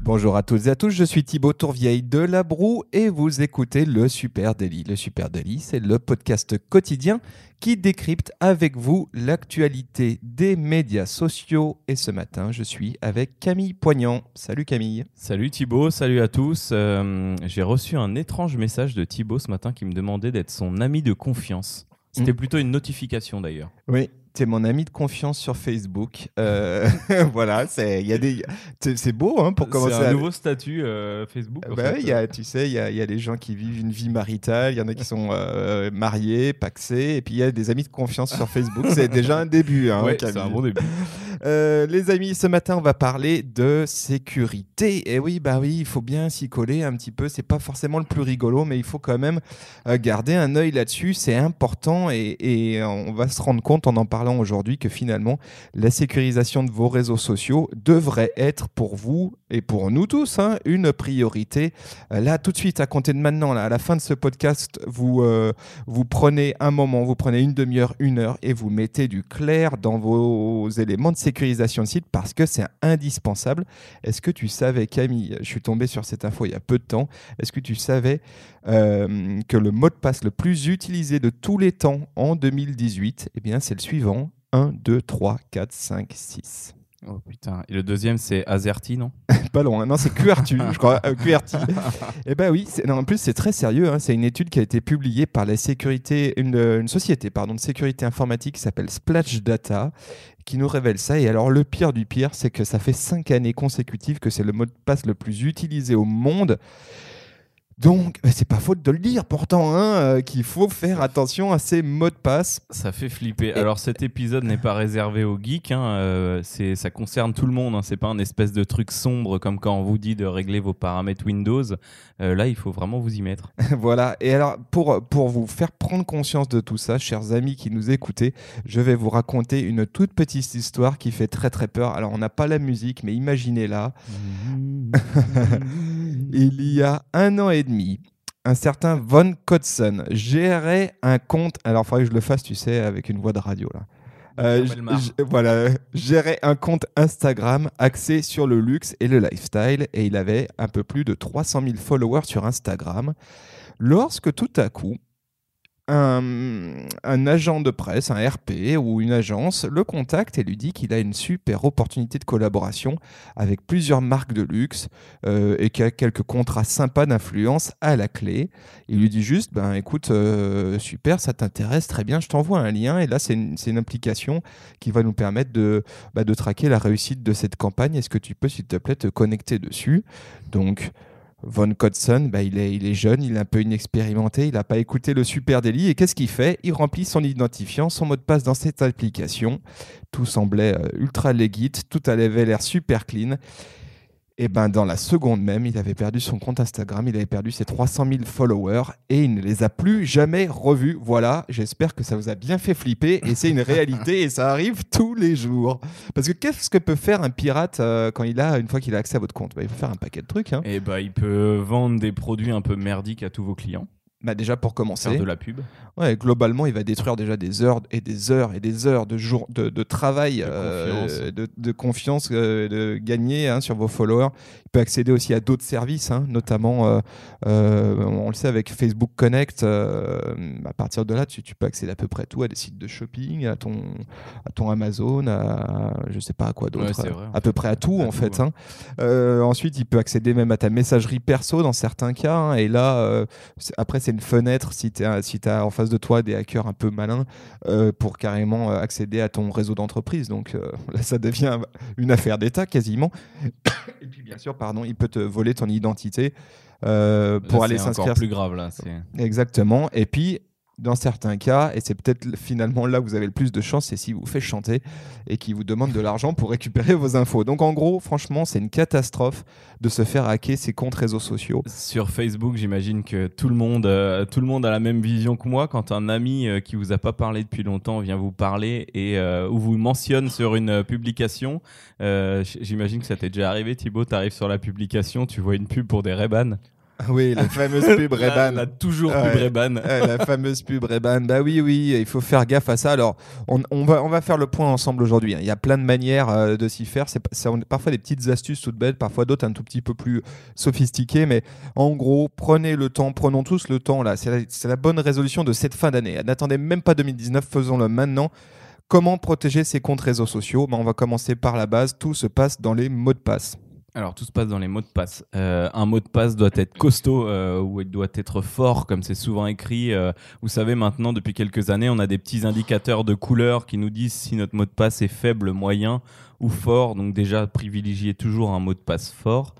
Bonjour à toutes et à tous, je suis Thibaut Tourvieille de La Broue et vous écoutez le Super Daily. Le Super Daily, c'est le podcast quotidien qui décrypte avec vous l'actualité des médias sociaux. Et ce matin, je suis avec Camille Poignant. Salut Camille. Salut Thibaut, salut à tous. Euh, J'ai reçu un étrange message de Thibaut ce matin qui me demandait d'être son ami de confiance. C'était Mm. plutôt une notification d'ailleurs. Oui, tu es mon ami de confiance sur Facebook. Euh, voilà, c'est il y a des c'est beau hein, pour commencer C'est un à- nouveau statut euh, Facebook. Bah oui, il y a, tu sais, il y a, y a les gens qui vivent une vie maritale, il y en a qui sont euh, mariés, paxés, et puis il y a des amis de confiance sur Facebook. C'est déjà un début. Hein, Ouais, c'est un bon début. Euh, les amis, ce matin, on va parler de sécurité. Et oui, bah oui, il faut bien s'y coller un petit peu. C'est pas forcément le plus rigolo, mais il faut quand même euh, garder un œil là-dessus. C'est important et, on va se rendre compte en en parlant aujourd'hui que finalement, la sécurisation de vos réseaux sociaux devrait être pour vous et pour nous tous hein, une priorité. Euh, là, tout de suite, à compter de maintenant, à la fin de ce podcast, vous, vous prenez un moment, vous prenez une demi-heure, une heure et vous mettez du clair dans vos éléments de sécurisation de site parce que c'est indispensable. Est-ce que tu savais, Camille, je suis tombé sur cette info il y a peu de temps, est-ce que tu savais euh, que le mot de passe le plus utilisé de tous les temps en 2018, eh bien, c'est le suivant 1, 2, 3, 4, 5, 6. Oh putain. Et le deuxième, c'est Azerty, non? Pas loin, non, c'est QRT, je crois. euh, QRT. Eh ben oui, non, en plus c'est très sérieux. hein, C'est une étude qui a été publiée par la sécurité, une, euh, une société pardon, de sécurité informatique qui s'appelle Splash Data, qui nous révèle ça. Et alors le pire du pire, c'est que ça fait cinq années consécutives que c'est le mot de passe le plus utilisé au monde. Donc, c'est pas faute de le dire pourtant, hein, euh, qu'il faut faire attention à ces mots de passe. Ça fait flipper. Alors cet épisode n'est pas réservé aux geeks, hein, euh, c'est- ça concerne tout le monde. Hein, c'est pas un espèce de truc sombre comme quand on vous dit de régler vos paramètres Windows. Euh, là, il faut vraiment vous y mettre. voilà. Et alors, pour, pour vous faire prendre conscience de tout ça, chers amis qui nous écoutez, je vais vous raconter une toute petite histoire qui fait très très peur. Alors, on n'a pas la musique, mais imaginez-la. Il y a un an et demi, un certain Von Kotzen gérait un compte. Alors, il faudrait que je le fasse, tu sais, avec une voix de radio là. Euh, voilà, gérait un compte Instagram axé sur le luxe et le lifestyle et il avait un peu plus de 300 000 followers sur Instagram. Lorsque tout à coup, un, agent de presse, un RP ou une agence le contacte et lui dit qu'il a une super opportunité de collaboration avec plusieurs marques de luxe euh, et qu'il a quelques contrats sympas d'influence à la clé. Il lui dit juste, ben écoute, euh, super, ça t'intéresse, très bien, je t'envoie un lien. Et là, c'est une, application qui va nous permettre de, bah, de traquer la réussite de cette campagne. Est-ce que tu peux, s'il te plaît, te connecter dessus? Donc, Von Kotzen, bah, il, est, il est jeune, il est un peu inexpérimenté, il n'a pas écouté le super délit. Et qu'est-ce qu'il fait? Il remplit son identifiant, son mot de passe dans cette application. Tout semblait euh, ultra legit, tout avait l'air super clean. Et ben dans la seconde même, il avait perdu son compte Instagram, il avait perdu ses 300 000 followers et il ne les a plus jamais revus. Voilà, j'espère que ça vous a bien fait flipper et c'est une réalité et ça arrive tous les jours. Parce que qu'est-ce que peut faire un pirate euh, quand il a une fois qu'il a accès à votre compte? Bah, Il peut faire un paquet de trucs. hein. Et bah, il peut vendre des produits un peu merdiques à tous vos clients, Bah, déjà pour commencer, faire de la pub. Ouais, globalement, il va détruire déjà des heures et des heures et des heures de, jour, de, de travail, De euh, confiance. de, de confiance euh, de gagner hein, sur vos followers. Il peut accéder aussi à d'autres services, hein, notamment, euh, euh, on le sait avec Facebook Connect. à partir de là, tu, tu peux accéder à peu près tout, à des sites de shopping, à ton, à ton Amazon, à je sais pas à quoi d'autre, Ouais, à peu près à tout À en tout, fait. ouais. hein. Ensuite, il peut accéder même à ta messagerie perso dans certains cas. et là, après, c'est c'est une fenêtre si tu as, si as en face de toi des hackers un peu malins euh, pour carrément euh, accéder à ton réseau d'entreprise. Donc euh, là, ça devient une affaire d'État quasiment. Et puis bien sûr, pardon, il peut te voler ton identité euh, pour Là, aller c'est encore s'inscrire. plus grave là. c'est- Exactement. Et puis, dans certains cas, et c'est peut-être finalement là où vous avez le plus de chance, c'est si vous fait chanter et qui vous demande de l'argent pour récupérer vos infos. Donc en gros, franchement, c'est une catastrophe de se faire hacker ses comptes réseaux sociaux. Sur Facebook, j'imagine que tout le monde, euh, tout le monde a la même vision que moi. Quand un ami euh, qui vous a pas parlé depuis longtemps vient vous parler et euh, ou vous mentionne sur une euh, publication, j'imagine que ça t'est déjà arrivé, Thibaut. T'arrives sur la publication, tu vois une pub pour des Ray-Ban. Oui, la fameuse pub Ray-Ban. La, toujours pub la fameuse pub Ray-Ban. Bah oui, oui, il faut faire gaffe à ça. Alors, on, on va, on va faire le point ensemble aujourd'hui. hein. Il y a plein de manières euh, de s'y faire. C'est, parfois des petites astuces toutes bêtes, parfois d'autres un tout petit peu plus sophistiquées. Mais en gros, prenez le temps, prenons tous le temps là. C'est la, la bonne résolution de cette fin d'année. N'attendez même pas 2019, faisons-le maintenant. Comment protéger ses comptes réseaux sociaux? Bah, On va commencer par la base. Tout se passe dans les mots de passe. Alors tout se passe dans les mots de passe. Euh, un mot de passe doit être costaud euh, ou il doit être fort, comme c'est souvent écrit. Euh, vous savez maintenant, depuis quelques années, on a des petits indicateurs de couleur qui nous disent si notre mot de passe est faible, moyen ou fort. Donc déjà, privilégiez toujours un mot de passe fort.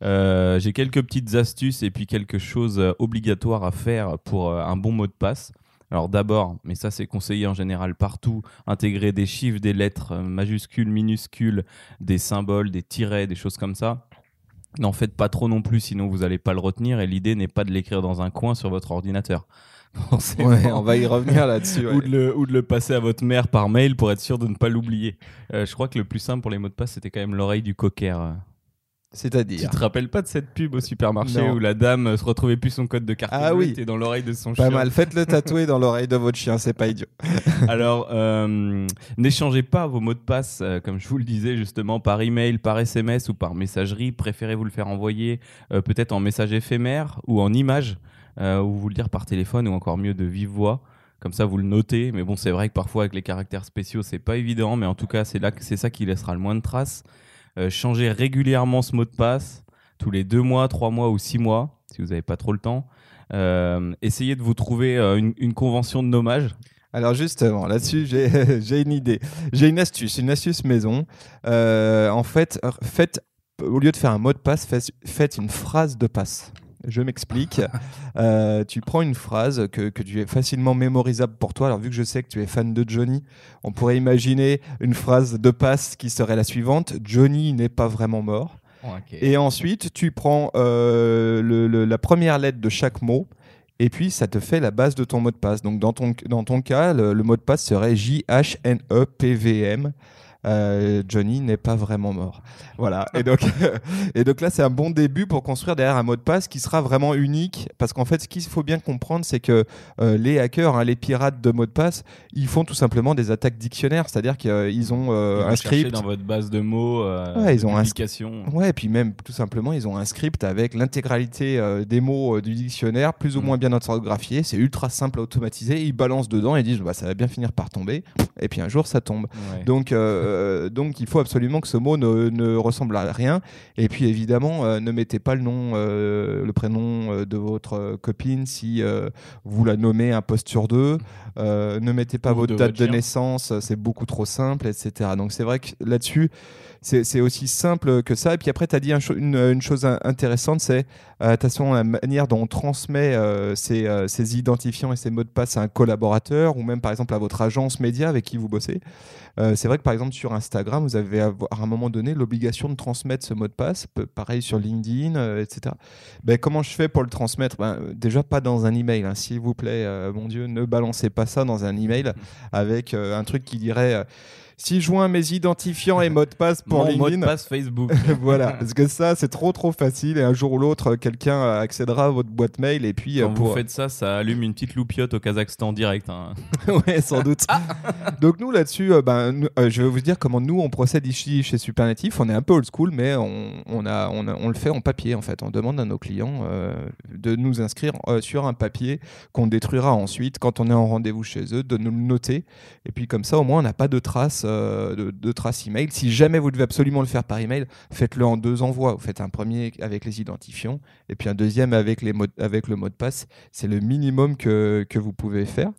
J'ai quelques petites astuces et puis quelque chose obligatoire à faire pour un bon mot de passe. Alors d'abord, mais ça c'est conseillé en général partout, intégrer des chiffres, des lettres euh, majuscules, minuscules, des symboles, des tirets, des choses comme ça. N'en faites pas trop non plus, sinon vous n'allez pas le retenir. Et l'idée n'est pas de l'écrire dans un coin sur votre ordinateur. Ouais, on va y revenir là-dessus. ouais. Ou, de le, ou de le passer à votre mère par mail pour être sûr de ne pas l'oublier. Euh, je crois que le plus simple pour les mots de passe, c'était quand même l'oreille du cocker. Tu C'est-à-dire. te rappelles pas de cette pub au supermarché Non. où la dame se retrouvait plus son code de carte Ah oui. était dans l'oreille de son Pas chien mal. Faites-le tatouer dans l'oreille de votre chien, c'est pas idiot. Alors, euh, n'échangez pas vos mots de passe, euh, comme je vous le disais justement, par email, par SMS ou par messagerie. Préférez vous le faire envoyer euh, peut-être en message éphémère ou en image, ou vous le dire par téléphone ou encore mieux de vive voix. Comme ça, vous le notez. Mais bon, c'est vrai que parfois avec les caractères spéciaux, c'est pas évident. Mais en tout cas, c'est là que c'est ça qui laissera le moins de traces. Euh, changez régulièrement ce mot de passe, tous les deux mois, trois mois ou six mois, si vous n'avez pas trop le temps. Euh, essayez de vous trouver euh, une, convention de nommage. Alors justement, là-dessus, j'ai une idée. J'ai une astuce, une astuce maison. Euh, en fait, faites, au lieu de faire un mot de passe, faites une phrase de passe. Je m'explique. Euh, tu prends une phrase que, que tu es facilement mémorisable pour toi. Alors vu que je sais que tu es fan de Johnny, on pourrait imaginer une phrase de passe qui serait la suivante. Johnny n'est pas vraiment mort. Et ensuite, tu prends euh, le- le- la première lettre de chaque mot. Et puis, ça te fait la base de ton mot de passe. Donc, dans ton, dans ton cas, le, le mot de passe serait J-H-N-E-P-V-M. Euh, Johnny n'est pas vraiment mort. Voilà. Et donc, et donc là, c'est un bon début pour construire derrière un mot de passe qui sera vraiment unique. Parce qu'en fait, ce qu'il faut bien comprendre, c'est que euh, les hackers, hein, les pirates de mots de passe, ils font tout simplement des attaques dictionnaires. C'est-à-dire qu'ils ont euh, Ils vont un script. dans votre base de mots, euh, Ouais, ils ont un-. Ouais, et puis même tout simplement, ils ont un script avec l'intégralité euh, des mots euh, du dictionnaire, plus ou Mm. moins bien orthographiés. C'est ultra simple à automatiser. Ils balancent dedans et disent bah, ça va bien finir par tomber. Et puis un jour, ça tombe. Ouais. Donc, euh, donc il faut absolument que ce mot ne, ne ressemble à rien. Et puis évidemment, euh, ne mettez pas le nom, euh, le prénom de votre copine si vous la nommez un poste sur deux. Ne mettez pas Ou votre de date votre de naissance, c'est beaucoup trop simple, etc. Donc c'est vrai que là-dessus, c'est aussi simple que ça. Et puis après, tu as dit un une, une chose in- intéressante, c'est euh, attention la manière dont on transmet euh, ces, euh, ces identifiants et ces mots de passe à un collaborateur ou même par exemple à votre agence média avec qui vous bossez. C'est vrai que par exemple sur Instagram, vous avez à un moment donné l'obligation de transmettre ce mot de passe. Pareil sur LinkedIn, etc. Ben, comment je fais pour le transmettre? Ben, Déjà pas dans un email, hein, s'il vous plaît. mon Dieu, ne balancez pas ça dans un email avec un truc qui dirait. Euh, si je joins mes identifiants et mots de passe pour Mon mot de LinkedIn, passe Facebook. voilà, parce que ça c'est trop trop facile et un jour ou l'autre euh, quelqu'un euh, accédera à votre boîte mail et puis euh, Quand pour vous faites ça, ça allume une petite loupiote au Kazakhstan direct. hein. ouais, sans doute. Donc nous là-dessus, euh, ben, euh, je vais vous dire comment nous on procède ici chez Supernatif. On est un peu old school, mais on, on a, on, a- on le fait en papier en fait. On demande à nos clients euh, de nous inscrire euh, sur un papier qu'on détruira ensuite quand on est en rendez-vous chez eux, de nous le noter. Et puis comme ça, au moins, on n'a pas de traces euh, de, de traces email. Si jamais vous devez absolument le faire par email, faites-le en deux envois. Vous faites un premier avec les identifiants et puis un deuxième avec, les mots, avec le mot de passe. C'est le minimum que, que vous pouvez faire.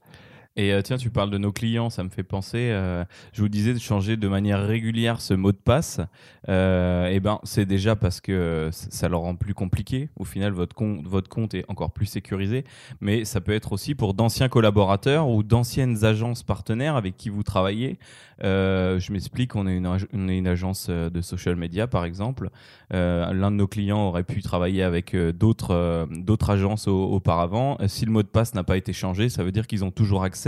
Et euh, tiens, tu parles de nos clients, ça me fait penser. euh, je vous disais de changer de manière régulière ce mot de passe. Euh, et ben, c'est déjà parce que ça le rend plus compliqué. Au final, votre compte, votre compte est encore plus sécurisé. Mais ça peut être aussi pour d'anciens collaborateurs ou d'anciennes agences partenaires avec qui vous travaillez. Je m'explique. On est une, on est une agence de social media, par exemple. L'un de nos clients aurait pu travailler avec d'autres d'autres agences au- auparavant. Si le mot de passe n'a pas été changé, ça veut dire qu'ils ont toujours accès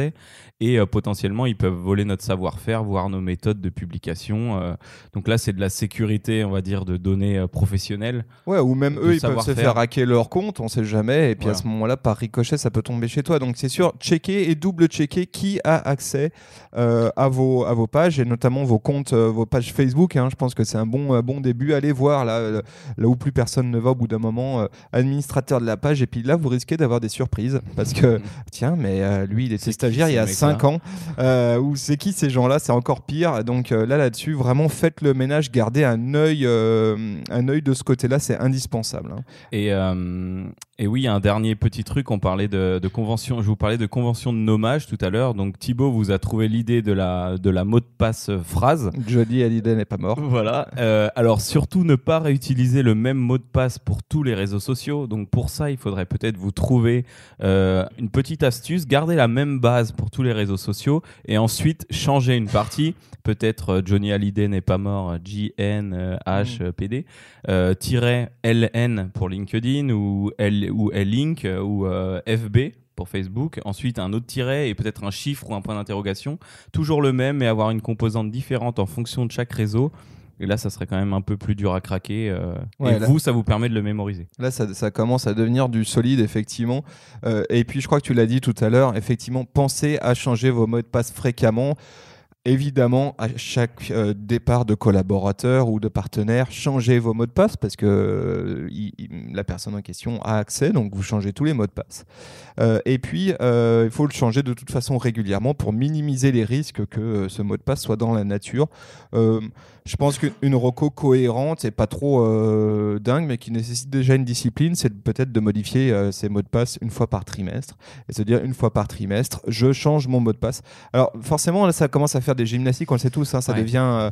et euh, potentiellement ils peuvent voler notre savoir-faire, voire nos méthodes de publication. euh. donc là, c'est de la sécurité, on va dire, de données euh, professionnelles. Ouais, ou même eux, ils peuvent se faire hacker leur compte, on sait jamais. Et puis à ce moment-là, par ricochet, ça peut tomber chez toi. Donc c'est sûr, checker et double checker qui a accès euh, à, vos, à vos pages et notamment vos comptes, euh, vos pages Facebook. hein. Je pense que c'est un bon, euh, bon début. Allez voir là, là où plus personne ne va au bout d'un moment, administrateur de la page. Et puis là, vous risquez d'avoir des surprises parce que tiens, mais lui, il était C'est qui, stagiaire il y a mecs-là 5 ans. Euh, ou c'est qui ces gens-là? C'est encore pire. Donc euh, là, là-dessus, vraiment faites le ménage, gardez un œil, euh, un œil de ce côté-là, c'est indispensable. hein. Et, euh, et oui, un dernier petit truc, on parlait de, de convention, je vous parlais de convention de nommage tout à l'heure. Donc Thibaut vous a trouvé l'idée de la, de la mot de passe phrase. Johnny Hallyday n'est pas mort. Voilà. Alors surtout ne pas réutiliser le même mot de passe pour tous les réseaux sociaux. Donc pour ça, il faudrait peut-être vous trouver une petite astuce, garder la même pour tous les réseaux sociaux et ensuite changer une partie. Peut-être euh, Johnny Hallyday n'est pas mort, euh, JN euh, euh, tiret LN pour LinkedIn ou L ou L-Link euh, ou euh, FB pour Facebook. Ensuite, un autre tiret et peut-être un chiffre ou un point d'interrogation. Toujours le même, mais avoir une composante différente en fonction de chaque réseau. Et là, ça serait quand même un peu plus dur à craquer. euh, Ouais, et là- vous, ça vous permet de le mémoriser. Là, ça, ça commence à devenir du solide, effectivement. Euh, et puis, je crois que tu l'as dit tout à l'heure, effectivement, pensez à changer vos mots de passe fréquemment. Évidemment, à chaque euh, départ de collaborateur ou de partenaire, changez vos mots de passe parce que euh, la personne en question a accès, donc vous changez tous les mots de passe. Euh, et puis, il faut le changer de toute façon régulièrement pour minimiser les risques que ce mot de passe soit dans la nature. Je pense qu'une une reco cohérente et pas trop dingue, mais qui nécessite déjà une discipline, c'est peut-être de modifier ces mots de passe une fois par trimestre et se dire une fois par trimestre, je change mon mot de passe. Alors forcément, là, ça commence à faire des gymnastiques, on le sait tous, hein, ça Ouais. devient euh,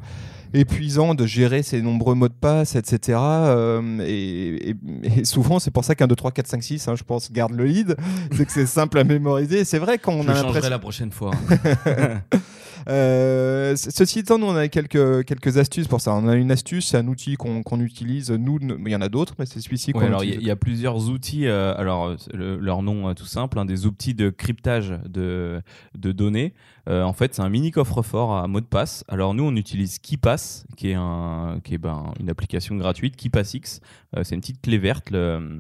épuisant de gérer ces nombreux mots de passe, etc. euh, et, et- et souvent, c'est pour ça qu'un 2, 3, 4, 5, 6, hein, je pense, garde le lead. c'est que c'est simple à mémoriser. C'est vrai qu'on Je a l'impression. changerai la prochaine fois. Euh, ceci étant, nous on a quelques, quelques astuces pour ça. On a une astuce, c'est un outil qu'on utilise. Nous, il y en a d'autres, mais c'est celui-ci qu'on Ouais, alors il y, a- utilise. il y a plusieurs outils. euh, alors euh, le- leur nom tout simple, hein, des outils de cryptage de, de données. Euh, en fait, c'est un mini coffre-fort à mot de passe. Alors nous, on utilise KeePass, qui est un, qui est ben, une application gratuite, KeePassX. C'est une petite clé verte. Le,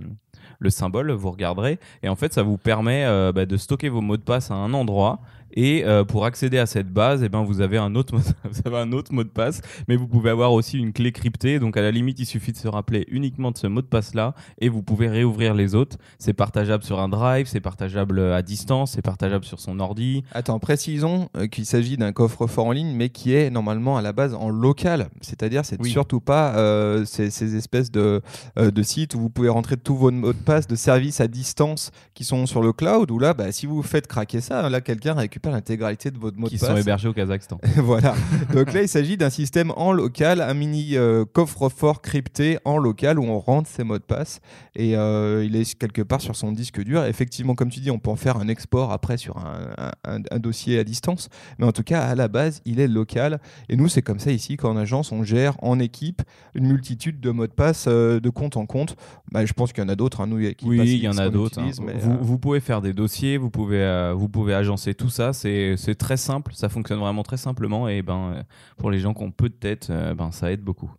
le symbole, vous regarderez. Et en fait, ça vous permet euh, bah, de stocker vos mots de passe à un endroit. Et euh, pour accéder à cette base, eh ben, vous, avez un autre mot, vous avez un autre mot de passe, mais vous pouvez avoir aussi une clé cryptée. Donc à la limite, il suffit de se rappeler uniquement de ce mot de passe-là et vous pouvez réouvrir les autres. C'est partageable sur un drive, c'est partageable à distance, c'est partageable sur son ordi. Attends, précisons euh, qu'il s'agit d'un coffre-fort en ligne, mais qui est normalement à la base en local. C'est-à-dire, c'est Oui. surtout pas euh, ces, ces espèces de, euh, de sites où vous pouvez rentrer tous vos mots de passe de services à distance qui sont sur le cloud. Où là, bah, si vous faites craquer ça, là, quelqu'un récupère l'intégralité de votre mot qui de sont passe. hébergés au Kazakhstan. voilà. Donc là, il s'agit d'un système en local, un mini euh, coffre-fort crypté en local où on rentre ses mots de passe et euh, il est quelque part sur son disque dur. Effectivement, comme tu dis, on peut en faire un export après sur un, un- un dossier à distance, mais en tout cas, à la base, il est local. Et nous, c'est comme ça ici qu'en agence, on gère en équipe une multitude de mots de passe euh, de compte en compte. Bah, je pense qu'il y en a d'autres. hein, nous, qui Oui, il y en a d'autres. hein. Vous, vous pouvez faire des dossiers, vous pouvez, vous pouvez agencer tout ça. C'est très simple, ça fonctionne vraiment très simplement. Et ben, euh, pour les gens qui ont peu de tête, euh, ben, ça aide beaucoup.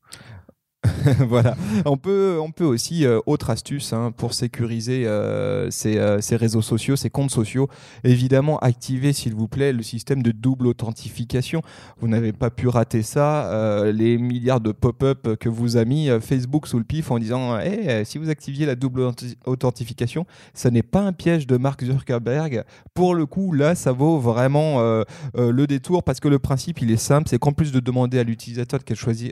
voilà. On peut, on peut aussi, euh, autre astuce hein, pour sécuriser euh, ces, euh, ces réseaux sociaux, ces comptes sociaux, évidemment, activez s'il vous plaît le système de double authentification. Vous n'avez pas pu rater ça. les milliards de pop-up que vous a mis Facebook sous le pif en disant Eh, si vous activiez la double authenti- authentification, ça n'est pas un piège de Mark Zuckerberg. Pour le coup, là, ça vaut vraiment le détour parce que le principe, il est simple c'est qu'en plus de demander à l'utilisateur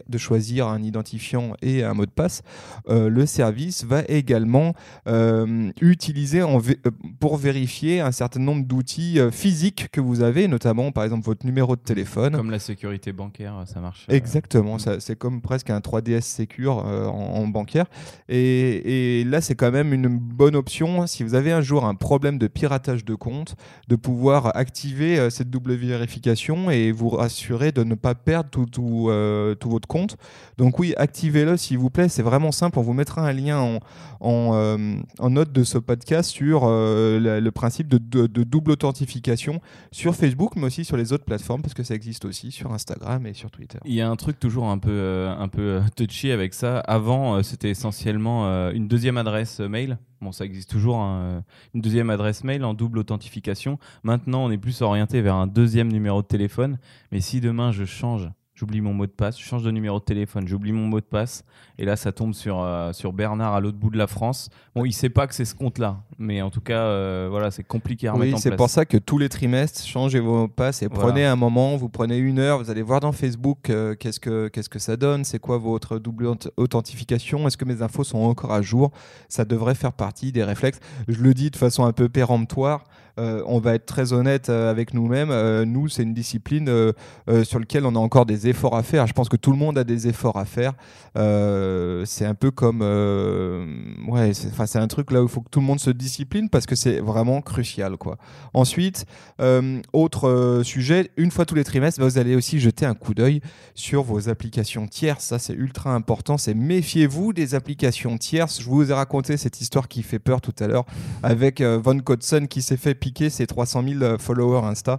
de choisir un identifiant et un mot de passe, euh, le service va également euh, utiliser en vé- euh, pour vérifier un certain nombre d'outils physiques que vous avez, notamment par exemple votre numéro de téléphone. Comme la sécurité bancaire, ça marche. Exactement, ça- c'est comme presque un 3DS Secure en, en bancaire. Et, et là, c'est quand même une bonne option si vous avez un jour un problème de piratage de compte, de pouvoir activer cette double vérification et vous rassurer de ne pas perdre tout, tout, euh, tout votre compte. Donc oui, activez-le s'il vous plaît, c'est vraiment simple. On vous mettra un lien en, euh, note de ce podcast sur euh, le, principe de, double authentification sur Facebook, mais aussi sur les autres plateformes, parce que ça existe aussi sur Instagram et sur Twitter. Il y a un truc toujours un peu, euh, touchy avec ça. Avant, c'était essentiellement une deuxième adresse mail. Bon, ça existe toujours, hein, une deuxième adresse mail en double authentification. Maintenant, on est plus orienté vers un deuxième numéro de téléphone. Mais si demain je change, j'oublie mon mot de passe, je change de numéro de téléphone, j'oublie mon mot de passe, et là ça tombe sur, euh, sur Bernard à l'autre bout de la France. Bon, il sait pas que c'est ce compte-là, mais en tout cas, euh, voilà, c'est compliqué à remettre Oui, en c'est place. pour ça que tous les trimestres, changez vos mots de passe et Voilà. prenez un moment, vous prenez une heure, vous allez voir dans Facebook euh, qu'est-ce que qu'est-ce que ça donne, c'est quoi votre double auth- authentification, est-ce que mes infos sont encore à jour? Ça devrait faire partie des réflexes. Je le dis de façon un peu péremptoire. Euh, on va être très honnête euh, avec nous-mêmes. Euh, nous, c'est une discipline sur laquelle on a encore des efforts à faire. Je pense que tout le monde a des efforts à faire. C'est un peu comme, ouais, c'est, un truc là où il faut que tout le monde se discipline parce que c'est vraiment crucial, quoi. Ensuite, autre sujet, une fois tous les trimestres, bah, vous allez aussi jeter un coup d'œil sur vos applications tierces. Ça, c'est ultra important. C'est méfiez-vous des applications tierces. Je vous ai raconté cette histoire qui fait peur tout à l'heure avec Von Kodson qui s'est fait piquer ses 300 000 euh, followers Insta.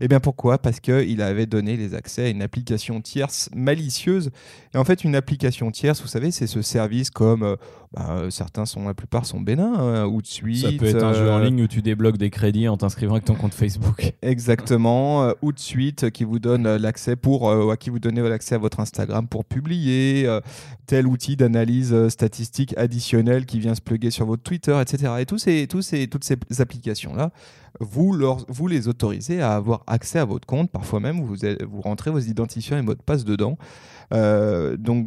Et bien pourquoi? Parce qu'il avait donné les accès à une application tierce malicieuse. Et en fait, une application tierce, vous savez, c'est ce service comme euh, bah, euh, certains sont, la plupart sont bénins, hein, ou de suite. Ça peut être un jeu en euh, ligne où tu débloques des crédits en t'inscrivant avec ton compte Facebook. Exactement, euh, ou de suite euh, qui vous donne euh, l'accès pour euh, à qui vous donnez l'accès à votre Instagram pour publier euh, tel outil d'analyse euh, statistique additionnel qui vient se plugger sur votre Twitter, etc. Et tous ces, tous ces, toutes ces applications là, vous, leur- vous les autorisez à avoir accès à votre compte. Parfois même vous, rentrez vos identifiants et mots de passe dedans. Euh, donc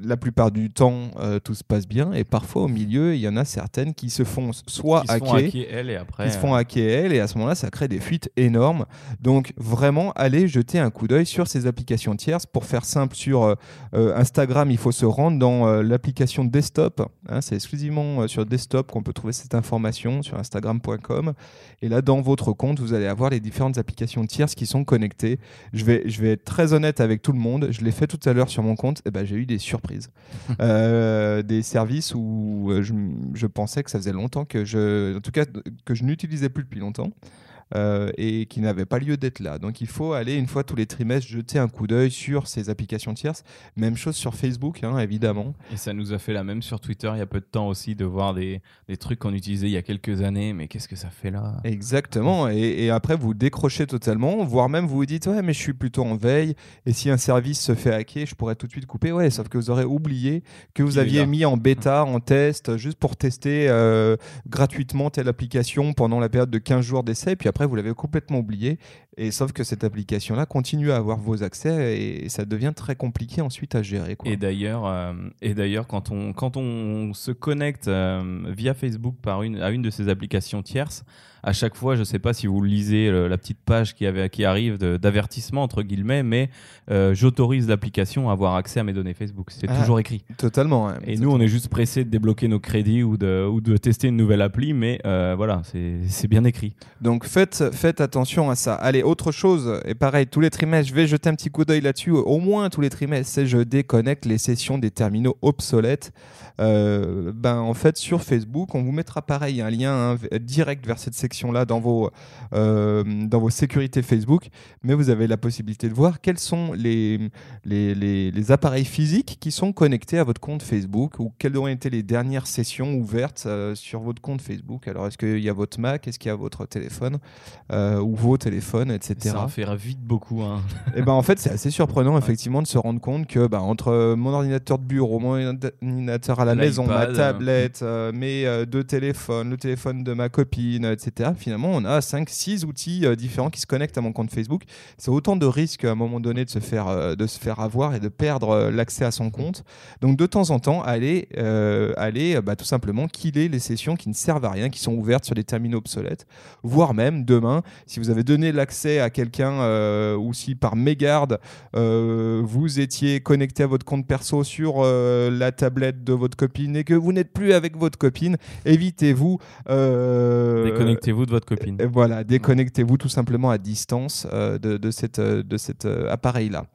la plupart du temps euh, tout se passe bien et parfois au milieu il y en a certaines qui se font soit Qui se font hacker hacker, elle et après. qui se font euh, hacker elle et à ce moment-là ça crée des fuites énormes donc vraiment allez jeter un coup d'œil sur ces applications tierces pour faire simple sur Instagram il faut se rendre dans l'application desktop hein, c'est exclusivement sur desktop qu'on peut trouver cette information sur instagram.com et là dans votre compte vous allez avoir les différentes applications tierces qui sont connectées. Je vais, je vais être très honnête avec tout le monde. Je l'ai fait tout à l'heure sur mon compte. Et ben, j'ai eu des surprises. Euh, des services où euh, je, je pensais que ça faisait longtemps que je, en tout cas, que je n'utilisais plus depuis longtemps. Euh, et qui n'avaient pas lieu d'être là. Donc il faut aller une fois tous les trimestres jeter un coup d'œil sur ces applications tierces. Même chose sur Facebook, hein, évidemment. Et ça nous a fait la même sur Twitter il y a peu de temps aussi de voir des, des trucs qu'on utilisait il y a quelques années. Mais qu'est-ce que ça fait là? Exactement. Et, et après, vous décrochez totalement, voire même vous vous dites Ouais, mais je suis plutôt en veille. Et si un service se fait hacker, je pourrais tout de suite couper. Ouais, sauf que vous aurez oublié que vous aviez mis en bêta, en test, juste pour tester euh, gratuitement telle application pendant la période de 15 jours d'essai. Puis après, vous l'avez complètement oublié. Et sauf que cette application-là continue à avoir vos accès et, ça devient très compliqué ensuite à gérer. quoi. Et d'ailleurs, euh, et d'ailleurs, quand on quand on se connecte euh, via Facebook par une à une de ces applications tierces, à chaque fois, je sais pas si vous lisez le- la petite page qui avait qui arrive d'avertissement entre guillemets, mais euh, j'autorise l'application à avoir accès à mes données Facebook. C'est Ah, toujours écrit. Totalement. Et nous, on est juste pressé de débloquer nos crédits ou de ou de tester une nouvelle appli, mais euh, voilà, c'est c'est bien écrit. Donc faites, faites attention à ça. Allez, autre chose, et pareil, tous les trimestres, je vais jeter un petit coup d'œil là-dessus, au moins tous les trimestres, c'est je déconnecte les sessions des terminaux obsolètes. Euh, ben, en fait, sur Facebook, on vous mettra pareil un lien hein, direct vers cette section-là dans, vos euh, dans vos sécurités Facebook, mais vous avez la possibilité de voir quels sont les, les, les, appareils physiques qui sont connectés à votre compte Facebook ou quelles ont été les dernières sessions ouvertes euh, sur votre compte Facebook. Alors, est-ce qu'il y a votre Mac, est-ce qu'il y a votre téléphone? Ou vos téléphones, etc. Ça en fait vite beaucoup. Hein. Et ben en fait, c'est assez surprenant effectivement de se rendre compte que ben, entre mon ordinateur de bureau, mon ordinateur à la maison, ma tablette, euh, mes euh, deux téléphones, le téléphone de ma copine, etc. Finalement, on a 5-6 outils euh, différents qui se connectent à mon compte Facebook. C'est autant de risques à un moment donné de se faire, de se faire avoir et de perdre l'accès à son compte. Donc de temps en temps, allez, allez bah, tout simplement killer les sessions qui ne servent à rien, qui sont ouvertes sur des terminaux obsolètes, voire même demain, si vous avez donné l'accès à quelqu'un ou si par mégarde vous étiez connecté à votre compte perso sur la tablette de votre copine et que vous n'êtes plus avec votre copine, évitez-vous. Euh, déconnectez-vous de votre copine. Euh, voilà, déconnectez-vous tout simplement à distance euh, de, de, cette, de cet appareil-là.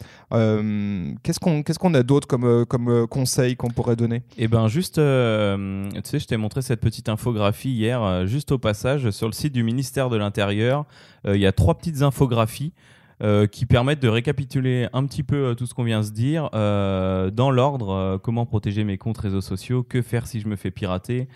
qu'est-ce qu'on qu'est-ce qu'on a d'autre comme, comme conseil qu'on pourrait donner? Eh ben juste, tu sais, je t'ai montré cette petite infographie hier, juste au passage, sur le site du ministère de l'Intérieur. Il y a trois petites infographies. Euh, qui permettent de récapituler un petit peu euh, tout ce qu'on vient de se dire euh, dans l'ordre. comment protéger mes comptes réseaux sociaux, que faire si je me fais pirater,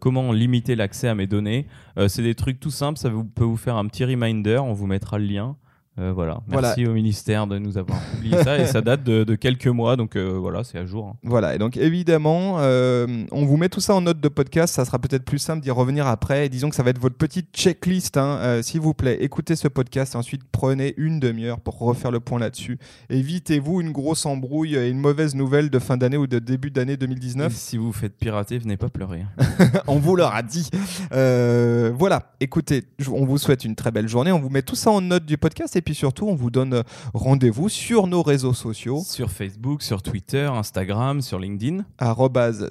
comment limiter l'accès à mes données. c'est des trucs tout simples, ça peut vous faire un petit reminder, on vous mettra le lien. Euh, voilà. Merci au ministère de nous avoir publié ça et ça date de, quelques mois, donc euh, voilà, c'est à jour. Hein. Voilà, et donc évidemment, euh, on vous met tout ça en note de podcast, ça sera peut-être plus simple d'y revenir après. Et disons que ça va être votre petite checklist, hein. s'il vous plaît. Écoutez ce podcast, ensuite prenez une demi-heure pour refaire le point là-dessus. Évitez-vous une grosse embrouille et une mauvaise nouvelle de fin d'année ou de début d'année 2019. si vous faites pirater, venez pas pleurer. on vous l'aura dit. voilà, écoutez, on vous souhaite une très belle journée. On vous met tout ça en note du podcast et puis surtout, on vous donne rendez-vous sur nos réseaux sociaux. Sur Facebook, sur Twitter, Instagram, sur LinkedIn.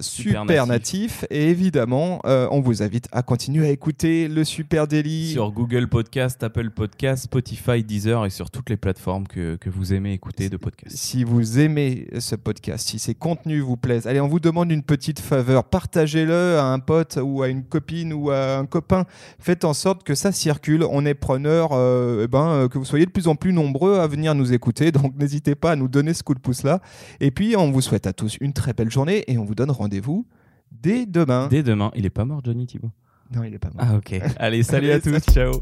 Supernatif. Et évidemment, euh, on vous invite à continuer à écouter le Super Daily. Sur Google Podcast, Apple Podcast, Spotify, Deezer et sur toutes les plateformes que, que vous aimez écouter de podcasts. Si vous aimez ce podcast, si ces contenus vous plaisent, allez, on vous demande une petite faveur. Partagez-le à un pote ou à une copine ou à un copain. Faites en sorte que ça circule. On est preneur euh, eh ben, euh, que vous soyez de plus en plus nombreux à venir nous écouter. Donc n'hésitez pas à nous donner ce coup de pouce là. Et puis on vous souhaite à tous une très belle journée et on vous donne rendez-vous dès demain. Dès demain. Il est pas mort Johnny Thibault? Non, il est pas mort. Ah ok. Allez, salut à tous. Ciao.